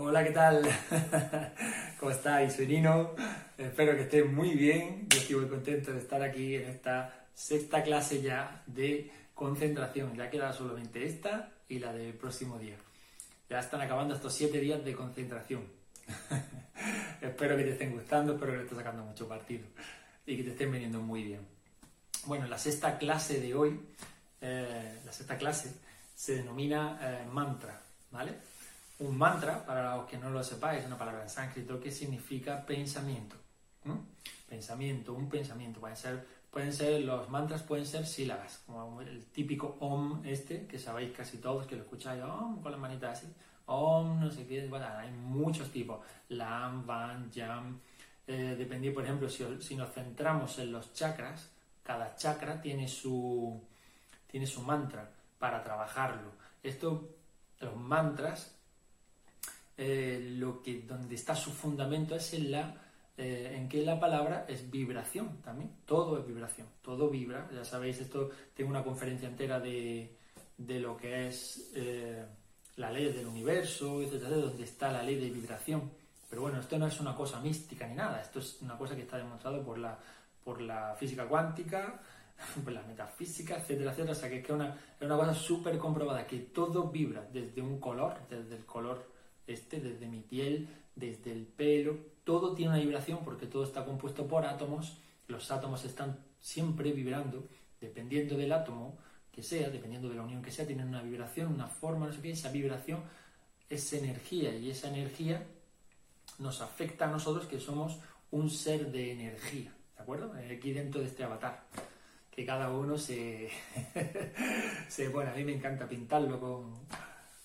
Hola, ¿qué tal? ¿Cómo estáis? Soy Nino. Espero que estéis muy bien. Yo estoy muy contento de estar aquí en esta sexta clase ya de concentración. Ya queda solamente esta y la del próximo día. Ya están acabando estos siete días de concentración. espero que te estén gustando, espero que le estés sacando mucho partido y que te estén viniendo muy bien. Bueno, la sexta clase de hoy, eh, la sexta clase, se denomina eh, mantra, ¿vale? Un mantra, para los que no lo sepáis, es una palabra en sánscrito que significa pensamiento. Pensamiento, un pensamiento. Pueden ser, pueden ser, los mantras pueden ser sílabas, como el típico om este, que sabéis casi todos, que lo escucháis om con las manitas así. Om, no sé qué, bueno, hay muchos tipos. Lam, van, yam. Eh, por ejemplo, si, si nos centramos en los chakras, cada chakra tiene su, tiene su mantra para trabajarlo. Esto, los mantras, eh, lo que, donde está su fundamento es en, la, eh, en que la palabra es vibración también. Todo es vibración, todo vibra. Ya sabéis, esto tengo una conferencia entera de, de lo que es eh, la ley del universo, etcétera, donde está la ley de vibración. Pero bueno, esto no es una cosa mística ni nada, esto es una cosa que está demostrado por la, por la física cuántica, pues la metafísica, etcétera, etcétera. O sea, que es, que una, es una cosa súper comprobada, que todo vibra desde un color, desde el color este, desde mi piel, desde el pelo, todo tiene una vibración porque todo está compuesto por átomos. Los átomos están siempre vibrando, dependiendo del átomo que sea, dependiendo de la unión que sea, tienen una vibración, una forma, no sé qué, esa vibración es energía y esa energía nos afecta a nosotros que somos un ser de energía, ¿de acuerdo? Aquí dentro de este avatar que cada uno se, se bueno, a mí me encanta pintarlo con,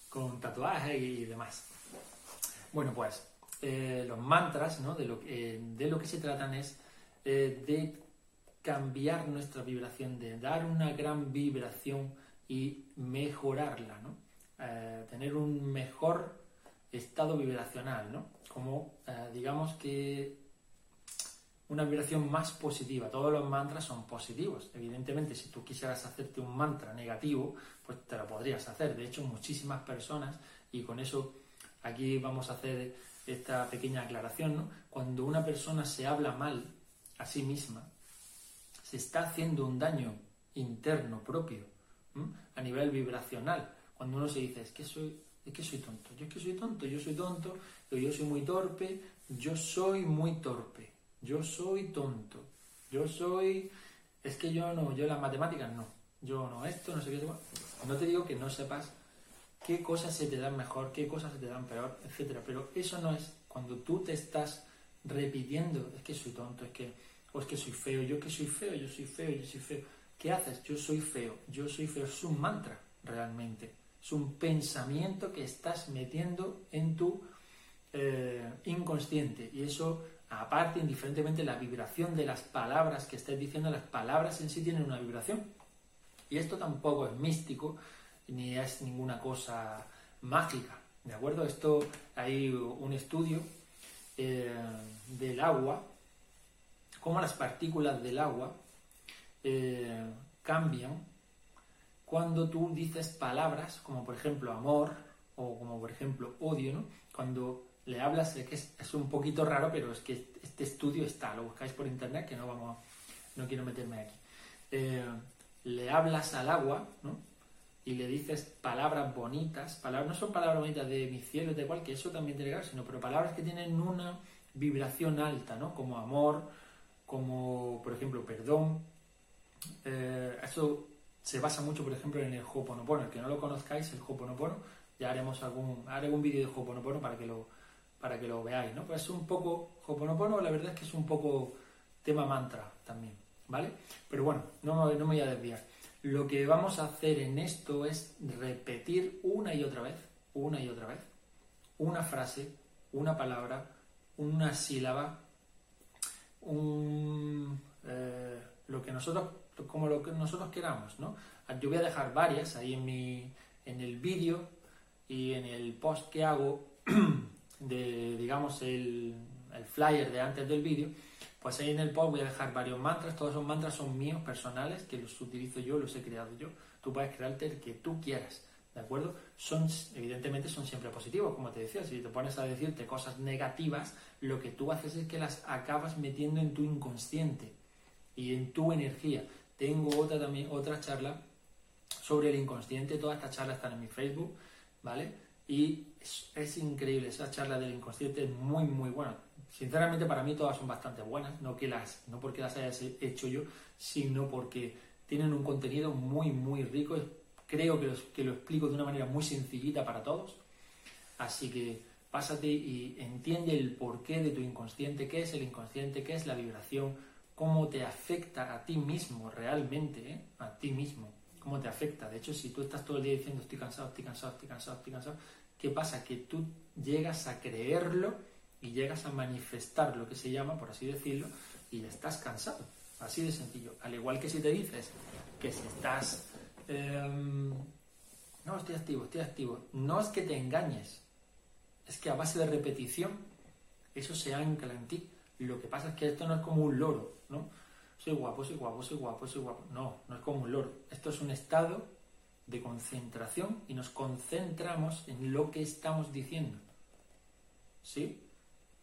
con tatuajes y demás. Bueno, pues eh, los mantras, ¿no? De lo, eh, de lo que se tratan es eh, de cambiar nuestra vibración, de dar una gran vibración y mejorarla, ¿no? tener un mejor estado vibracional, ¿no? Como, digamos que una vibración más positiva. Todos los mantras son positivos. Evidentemente, si tú quisieras hacerte un mantra negativo, pues te lo podrías hacer. De hecho, muchísimas personas, y con eso aquí vamos a hacer esta pequeña aclaración, ¿no? Cuando una persona se habla mal a sí misma, se está haciendo un daño interno propio, a nivel vibracional. Cuando uno se dice, es que soy, es que soy tonto, yo es que soy tonto, yo soy tonto, yo soy muy torpe, yo soy muy torpe yo soy tonto, yo soy, es que yo no, yo las matemáticas no, yo no esto, no sé qué, no te digo que no sepas qué cosas se te dan mejor, qué cosas se te dan peor, etcétera, pero eso no es cuando tú te estás repitiendo, es que soy tonto, es que, o es que soy feo, yo que soy feo, yo soy feo, yo soy feo. ¿Qué haces? Yo soy feo, yo soy feo. Es un mantra realmente. Es un pensamiento que estás metiendo en tu eh, inconsciente. Y eso Aparte, indiferentemente, la vibración de las palabras que estés diciendo, las palabras en sí tienen una vibración. Y esto tampoco es místico, ni es ninguna cosa mágica, ¿de acuerdo? Esto hay un estudio eh, del agua, cómo las partículas del agua eh, cambian cuando tú dices palabras como por ejemplo amor o como por ejemplo odio, ¿no? Cuando le hablas, es que es, un poquito raro, pero es que este estudio está, lo buscáis por internet, que no vamos, no quiero meterme aquí. Eh, le hablas al agua, ¿no? Y le dices palabras bonitas, palabras, no son palabras bonitas de mi cielo, de cual, que eso también tiene que sino, pero palabras que tienen una vibración alta, ¿no? Como amor, como, por ejemplo, perdón. Eh, eso se basa mucho, por ejemplo, en el Hoponopono. El que no lo conozcáis, el Hoponopono, ya haremos algún, haré un vídeo de Hoponopono para que lo, para que lo veáis, ¿no? Pues es un poco, Hoponopono la verdad es que es un poco tema mantra también, ¿vale? Pero bueno, no, no me voy a desviar. Lo que vamos a hacer en esto es repetir una y otra vez, una y otra vez, una frase, una palabra, una sílaba, un, eh, lo que nosotros, como lo que nosotros queramos, ¿no? Yo voy a dejar varias ahí en mi, en el vídeo y en el post que hago de, digamos, el, el flyer de antes del vídeo, pues ahí en el post voy a dejar varios mantras. Todos esos mantras son míos, personales, que los utilizo yo, los he creado yo. Tú puedes crearte el que tú quieras, ¿de acuerdo? Son, evidentemente son siempre positivos, como te decía, si te pones a decirte cosas negativas, lo que tú haces es que las acabas metiendo en tu inconsciente y en tu energía. Tengo otra también, otra charla sobre el inconsciente, todas estas charlas están en mi Facebook, ¿vale? Y es, increíble, esa charla del inconsciente es muy, muy buena. Sinceramente para mí todas son bastante buenas, no, que las, no porque las hayas hecho yo, sino porque tienen un contenido muy, muy rico. Creo que, que lo explico de una manera muy sencillita para todos. Así que pásate y entiende el porqué de tu inconsciente, qué es el inconsciente, qué es la vibración, cómo te afecta a ti mismo realmente, ¿eh? a ti mismo, cómo te afecta. De hecho, si tú estás todo el día diciendo estoy cansado, estoy cansado, estoy cansado, estoy cansado, ¿qué pasa? Que tú llegas a creerlo y llegas a manifestar lo que se llama, por así decirlo, y estás cansado. Así de sencillo. Al igual que si te dices que si estás... Em, no, estoy activo, estoy activo. No es que te engañes, es que a base de repetición eso se ancla en ti. Lo que pasa es que esto no es como un loro, ¿no? Soy guapo, soy guapo, soy guapo, soy guapo. No, no es como un loro. Esto es un estado de concentración y nos concentramos en lo que estamos diciendo. ¿Sí?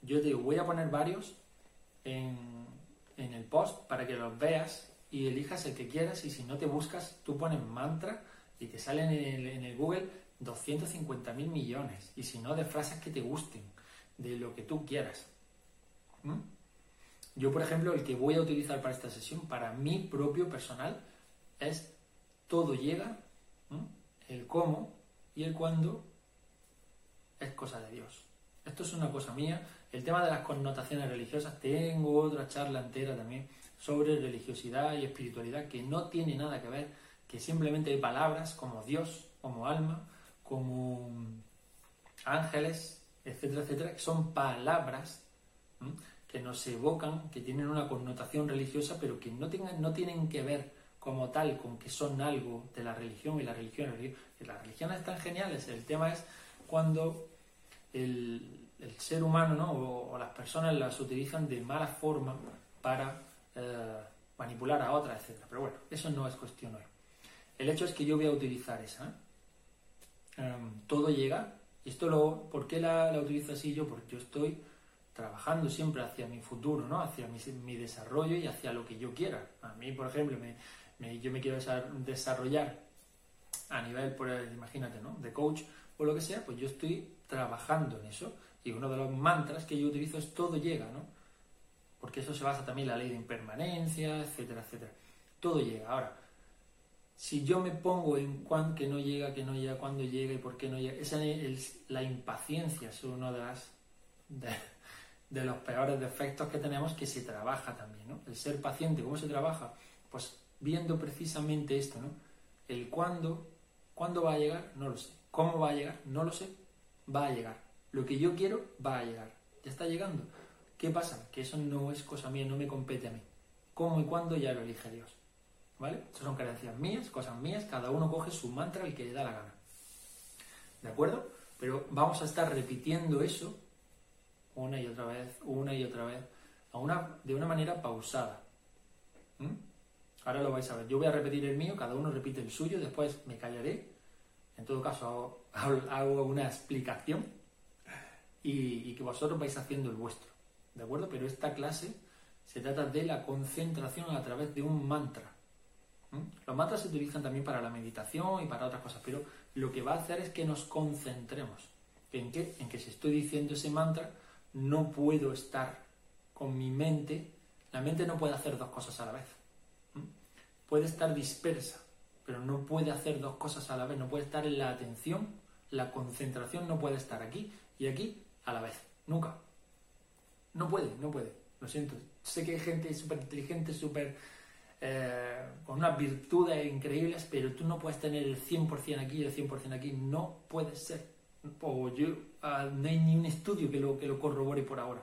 Yo te voy a poner varios en, en el post para que los veas y elijas el que quieras y si no te buscas, tú pones mantra y te salen en el, en el Google 250 mil millones y si no de frases que te gusten, de lo que tú quieras. ¿Mm? Yo, por ejemplo, el que voy a utilizar para esta sesión, para mí propio personal, es todo llega, el cómo y el cuándo es cosa de Dios. Esto es una cosa mía. El tema de las connotaciones religiosas, tengo otra charla entera también sobre religiosidad y espiritualidad que no tiene nada que ver, que simplemente hay palabras como Dios, como alma, como ángeles, etcétera, etcétera, que son palabras que nos evocan, que tienen una connotación religiosa, pero que no, tengan, no tienen que ver como tal con que son algo de la religión y la religión. Las religiones están geniales, el tema es cuando el, ser humano ¿no? o, las personas las utilizan de mala forma para eh, manipular a otras, etc. Pero bueno, eso no es cuestión hoy. El hecho es que yo voy a utilizar esa. ¿eh? Em, todo llega. Y esto lo, ¿por qué la, la utilizo así yo? Porque yo estoy trabajando siempre hacia mi futuro, ¿no? hacia mi, desarrollo y hacia lo que yo quiera. A mí, por ejemplo, yo me quiero desarrollar a nivel, imagínate, ¿no? de coach o lo que sea, pues yo estoy trabajando en eso. Y uno de los mantras que yo utilizo es todo llega, ¿no? Porque eso se basa también en la ley de impermanencia, etcétera, etcétera. Todo llega. Ahora, si yo me pongo en cuándo que no llega, que no llega, cuándo llega y por qué no llega, esa es la impaciencia, es una de las de los peores defectos que tenemos que se trabaja también, ¿no? El ser paciente, ¿cómo se trabaja? Pues viendo precisamente esto, ¿no? El cuándo, cuándo va a llegar, no lo sé. ¿Cómo va a llegar? No lo sé. Va a llegar. Lo que yo quiero va a llegar. Ya está llegando. ¿Qué pasa? Que eso no es cosa mía, no me compete a mí. ¿Cómo y cuándo ya lo elige Dios? ¿Vale? Esas son creencias mías, cosas mías, cada uno coge su mantra el que le da la gana. ¿De acuerdo? Pero vamos a estar repitiendo eso una y otra vez, una y otra vez, a una, de una manera pausada. ¿Mm? Ahora lo vais a ver. Yo voy a repetir el mío, cada uno repite el suyo, después me callaré. En todo caso, hago, una explicación y, que vosotros vais haciendo el vuestro. ¿De acuerdo? Pero esta clase se trata de la concentración a través de un mantra. ¿Mm? Los mantras se utilizan también para la meditación y para otras cosas, pero lo que va a hacer es que nos concentremos. ¿En qué? En que si estoy diciendo ese mantra, no puedo estar con mi mente, la mente no puede hacer dos cosas a la vez. Puede estar dispersa, pero no puede hacer dos cosas a la vez, no puede estar en la atención, la concentración no puede estar aquí y aquí a la vez, nunca. No puede, no puede, lo siento. Sé que hay gente súper inteligente, súper... Eh, con unas virtudes increíbles, pero tú no puedes tener el 100% aquí y el 100% aquí, no puede ser o yo, ah, no hay ni un estudio que lo, que lo corrobore por ahora.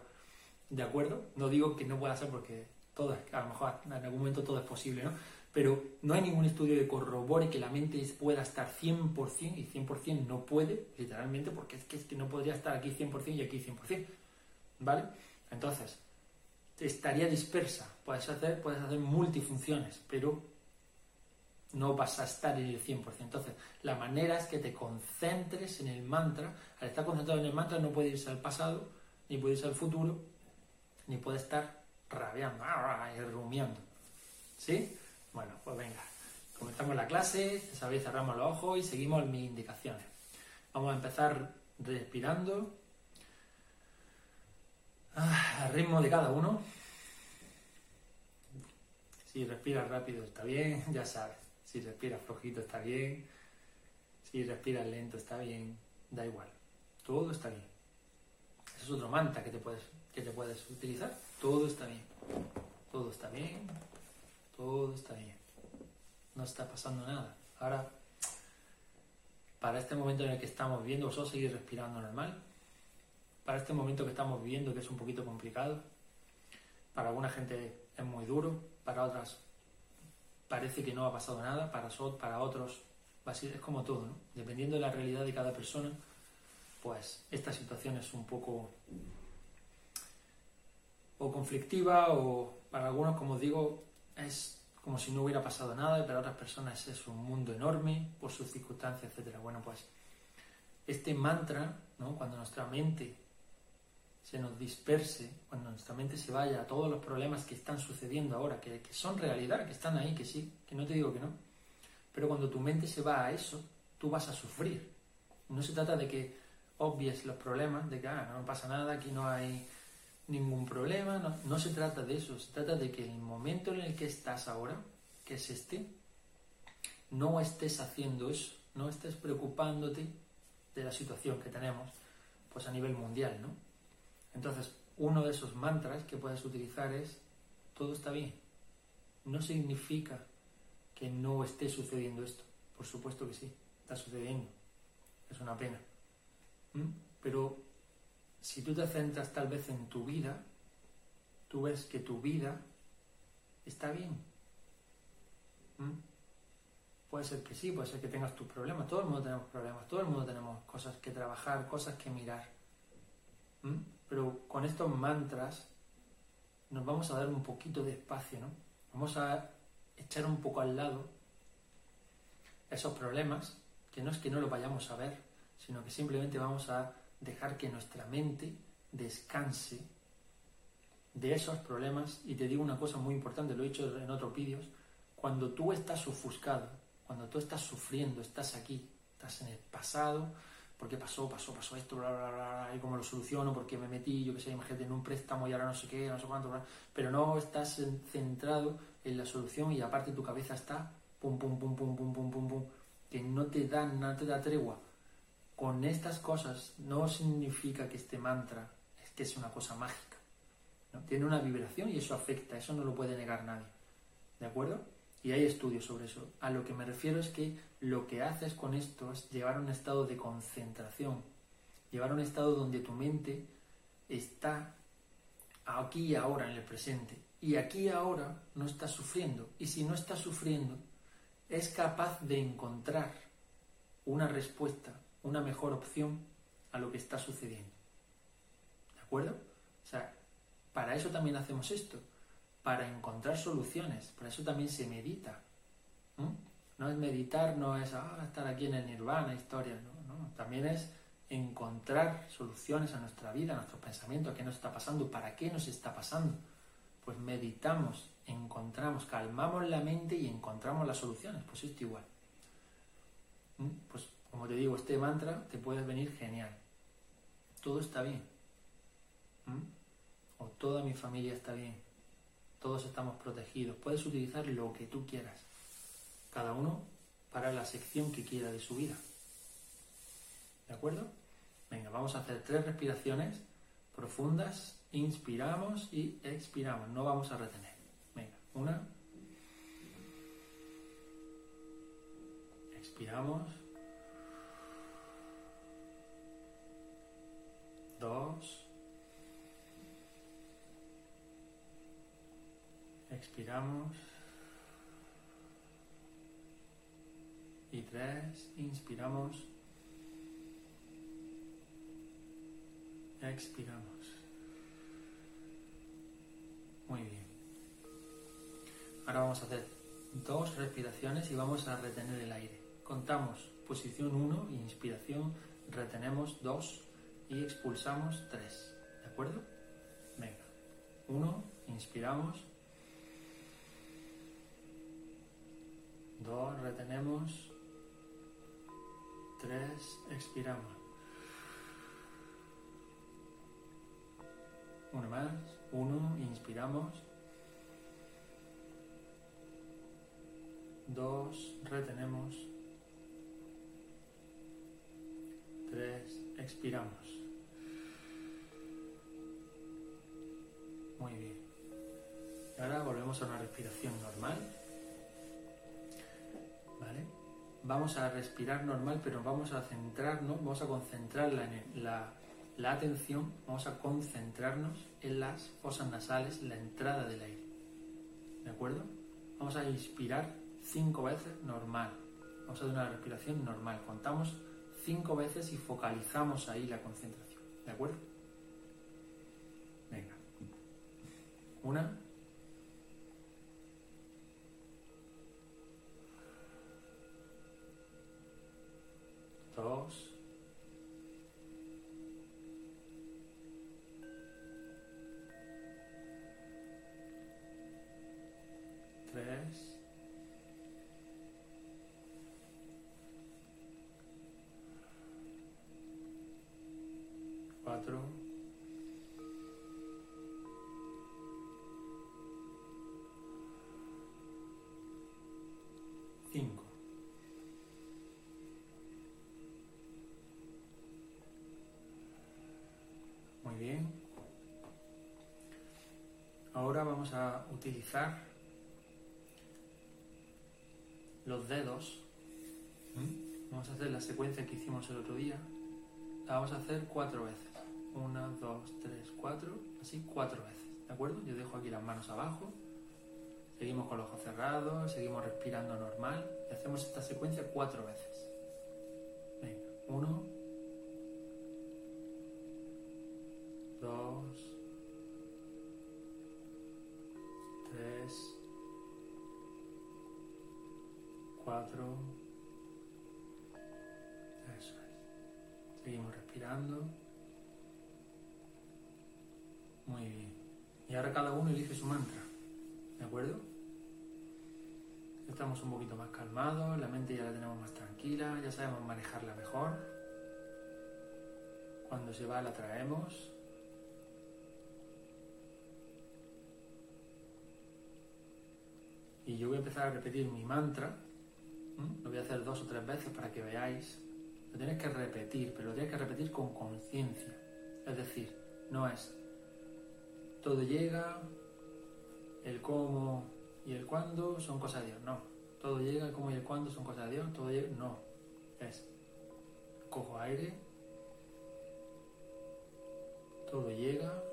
¿De acuerdo? No digo que no pueda ser porque todo, a lo mejor en algún momento todo es posible, ¿no? Pero no hay ningún estudio que corrobore que la mente pueda estar 100% y 100% no puede, literalmente, porque es que, es que no podría estar aquí 100% y aquí 100%. ¿Vale? Entonces, estaría dispersa. Puedes hacer, puedes hacer multifunciones, pero no vas a estar en el 100%. Entonces, la manera es que te concentres en el mantra. Al estar concentrado en el mantra no puede irse al pasado, ni puede irse al futuro, ni puede estar rabiando y rumiando. ¿Sí? Bueno, pues venga. Comenzamos la clase, sabéis, cerramos los ojos y seguimos mis indicaciones. Vamos a empezar respirando ah, al ritmo de cada uno. Si respiras rápido está bien, ya sabes. Si respiras flojito está bien. Si respiras lento está bien. Da igual. Todo está bien. Ese es otro manta que te puedes, que te puedes utilizar. Todo está bien. Todo está bien. Todo está bien. No está pasando nada. Ahora, para este momento en el que estamos viviendo, vosotros seguir respirando normal. Para este momento que estamos viviendo, que es un poquito complicado. Para alguna gente es muy duro, para otras parece que no ha pasado nada, para, para otros es como todo, ¿no? Dependiendo de la realidad de cada persona, pues esta situación es un poco o conflictiva o para algunos, como digo, es como si no hubiera pasado nada y para otras personas es un mundo enorme por sus circunstancias, etc. Bueno, pues este mantra, ¿no? cuando nuestra mente se nos disperse, cuando nuestra mente se vaya a todos los problemas que están sucediendo ahora, que, son realidad, que están ahí, que sí, que no te digo que no, pero cuando tu mente se va a eso, tú vas a sufrir. No se trata de que obvies los problemas, de que ah, no pasa nada, aquí no hay ningún problema, no, no se trata de eso, se trata de que el momento en el que estás ahora, que es este, no estés haciendo eso, no estés preocupándote de la situación que tenemos pues a nivel mundial, ¿no? Entonces, uno de esos mantras que puedes utilizar es, todo está bien. No significa que no esté sucediendo esto. Por supuesto que sí, está sucediendo. Es una pena. ¿Mm? Pero si tú te centras tal vez en tu vida, tú ves que tu vida está bien. ¿Mm? Puede ser que sí, puede ser que tengas tus problemas. Todo el mundo tenemos problemas, todo el mundo tenemos cosas que trabajar, cosas que mirar. ¿Mm? Pero con estos mantras nos vamos a dar un poquito de espacio, ¿no? Vamos a echar un poco al lado esos problemas, que no es que no los vayamos a ver, sino que simplemente vamos a dejar que nuestra mente descanse de esos problemas. Y te digo una cosa muy importante, lo he dicho en otros vídeos, cuando tú estás ofuscado, cuando tú estás sufriendo, estás aquí, estás en el pasado, ¿por qué pasó? Pasó, pasó esto, bla, bla, bla, y cómo lo soluciono, porque me metí, yo qué sé, imagínate, en un préstamo y ahora no sé qué, no sé cuánto, pero no estás centrado en la solución y aparte tu cabeza está pum, pum, pum, pum, pum, pum, pum, pum, que no te da, no te da tregua. Con estas cosas no significa que este mantra es que es una cosa mágica. Tiene una vibración y eso afecta, eso no lo puede negar nadie. ¿De acuerdo? Y hay estudios sobre eso. A lo que me refiero es que lo que haces con esto es llevar a un estado de concentración, llevar a un estado donde tu mente está aquí y ahora en el presente. Y aquí y ahora no está sufriendo. Y si no está sufriendo, es capaz de encontrar una respuesta, una mejor opción a lo que está sucediendo. ¿De acuerdo? O sea, para eso también hacemos esto para encontrar soluciones. Por eso también se medita. No es meditar, no es ah, estar aquí en el nirvana, historia, no, no. También es encontrar soluciones a nuestra vida, a nuestros pensamientos, a qué nos está pasando, para qué nos está pasando. Pues meditamos, encontramos, calmamos la mente y encontramos las soluciones. Pues esto igual. Pues como te digo, este mantra te puede venir genial. Todo está bien. O toda mi familia está bien todos estamos protegidos. Puedes utilizar lo que tú quieras, cada uno para la sección que quiera de su vida. ¿De acuerdo? Venga, vamos a hacer tres respiraciones profundas. Inspiramos y expiramos. No vamos a retener. Venga, una. Expiramos. Dos. Expiramos. Y tres, inspiramos. Expiramos. Muy bien. Ahora vamos a hacer dos respiraciones y vamos a retener el aire. Contamos posición 1, inspiración, retenemos 2 y expulsamos 3. ¿De acuerdo? Venga. 1, inspiramos. 2, retenemos. 3, expiramos. Uno más. 1, inspiramos. 2, retenemos. 3, expiramos. Muy bien. Ahora volvemos a una respiración normal. Vamos a respirar normal, pero vamos a centrarnos, vamos a concentrar la, atención, vamos a concentrarnos en las fosas nasales, la entrada del aire. ¿De acuerdo? Vamos a inspirar cinco veces normal. Vamos a hacer una respiración normal. Contamos cinco veces y focalizamos ahí la concentración. ¿De acuerdo? Venga. Una. Dos. Tres. Cuatro. Bien. Ahora vamos a utilizar los dedos. Vamos a hacer la secuencia que hicimos el otro día. La vamos a hacer cuatro veces. Una, dos, tres, cuatro. Así cuatro veces. ¿De acuerdo? Yo dejo aquí las manos abajo. Seguimos con los ojos cerrados, seguimos respirando normal y hacemos esta secuencia cuatro veces. Venga, uno, tres, cuatro, eso es. Seguimos respirando. Muy bien. Y ahora cada uno elige su mantra. ¿De acuerdo? Estamos un poquito más calmados, la mente ya la tenemos más tranquila, ya sabemos manejarla mejor. Cuando se va la traemos. Y yo voy a empezar a repetir mi mantra. Lo voy a hacer dos o tres veces para que veáis. Lo tienes que repetir, pero lo tienes que repetir con conciencia. Es decir, no es todo llega, el cómo y el cuándo son cosas de Dios. No. Todo llega, el cómo y el cuándo son cosas de Dios. Todo llega. No. Es. Cojo aire. Todo llega.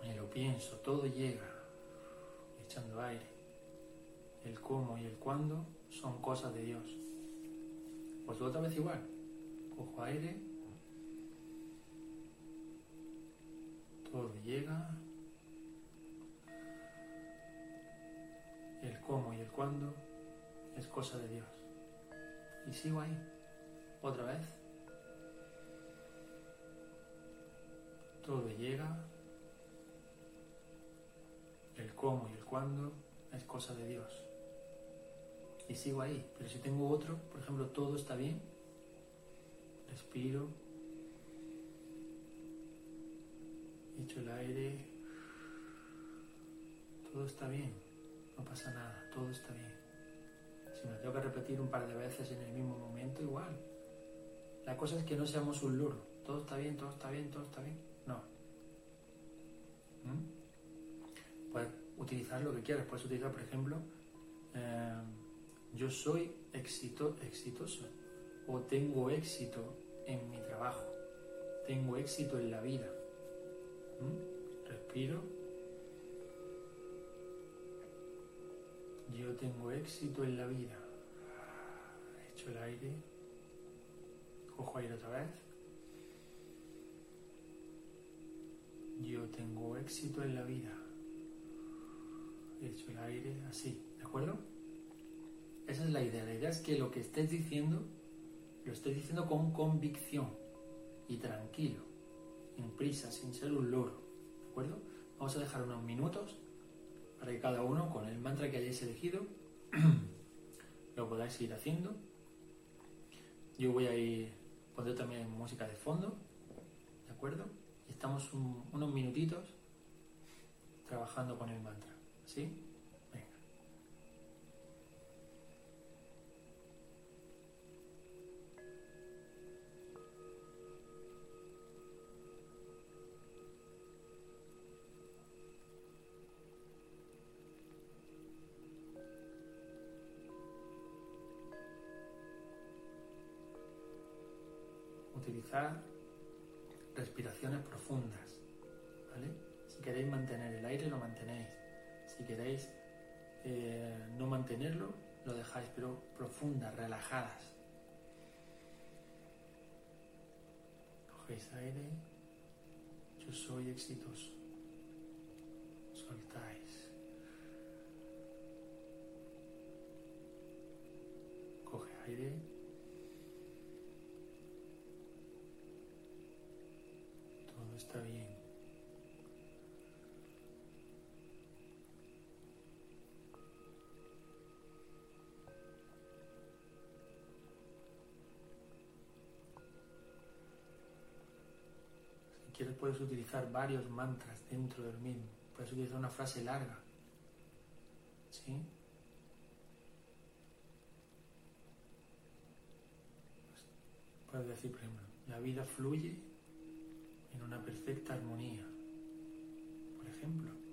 Me lo pienso. Todo llega. Echando aire. El cómo y el cuándo son cosas de Dios. Pues otra vez igual. Cojo aire. Todo llega. El cómo y el cuándo es cosa de Dios. Y sigo ahí. Otra vez. Todo llega. El cómo y el cuándo es cosa de Dios. Y sigo ahí. Pero si tengo otro, por ejemplo, todo está bien. Respiro. Echo el aire. Todo está bien. No pasa nada. Todo está bien. Si me tengo que repetir un par de veces en el mismo momento, igual. La cosa es que no seamos un loro. Todo está bien, todo está bien, todo está bien. No. ¿Mm? Puedes utilizar lo que quieras. Puedes utilizar, por ejemplo, eh, yo soy éxito, exitoso o tengo éxito en mi trabajo, tengo éxito en la vida. ¿Mm? Respiro. Yo tengo éxito en la vida. Echo el aire. Cojo aire otra vez. Yo tengo éxito en la vida. Echo el aire así. ¿De acuerdo? Esa es la idea. La idea es que lo que estés diciendo, lo estés diciendo con convicción y tranquilo, sin prisa, sin ser un loro. ¿De acuerdo? Vamos a dejar unos minutos para que cada uno, con el mantra que hayáis elegido, lo podáis ir haciendo. Yo voy a ir poniendo también música de fondo, ¿de acuerdo? Y estamos unos minutitos trabajando con el mantra, ¿sí? Mantenerlo, lo dejáis, pero profundas, relajadas. Cogéis aire, yo soy exitoso. Soltáis. Coge aire. está bien. Quieres puedes utilizar varios mantras dentro del mismo. Puedes utilizar una frase larga. ¿Sí? Puedes decir, por ejemplo, la vida fluye en una perfecta armonía, por ejemplo.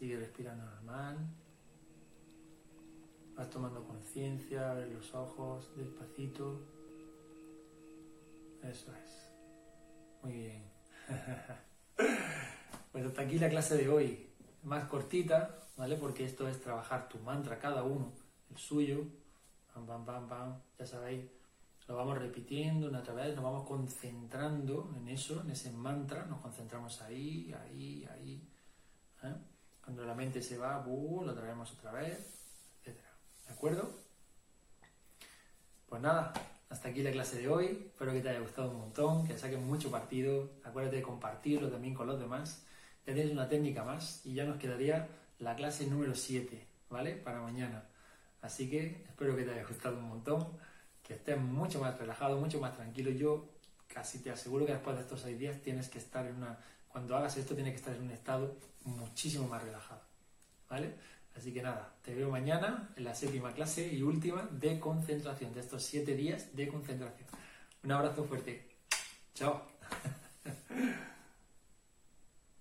Sigue respirando normal. Vas tomando conciencia, abre los ojos despacito. Eso es. Muy bien. pues hasta aquí la clase de hoy. Más cortita, ¿vale? Porque esto es trabajar tu mantra cada uno, el suyo. Pam, pam, pam, pam. Ya sabéis lo vamos repitiendo una otra vez, nos vamos concentrando en eso, en ese mantra, nos concentramos ahí, ahí, ahí. Se va, lo traemos otra vez, etc. ¿De acuerdo? Pues nada, hasta aquí la clase de hoy. Espero que te haya gustado un montón, que saques mucho partido. Acuérdate de compartirlo también con los demás. Ya tienes una técnica más y ya nos quedaría la clase número 7, ¿vale? Para mañana. Así que espero que te haya gustado un montón que estés mucho más relajado, mucho más tranquilo. Yo casi te aseguro que después de estos seis días tienes que estar en una, cuando hagas esto tienes que estar en un estado muchísimo más relajado. ¿Vale? Así que nada, te veo mañana en la séptima clase y última de concentración, de estos siete días de concentración. Un abrazo fuerte. Chao.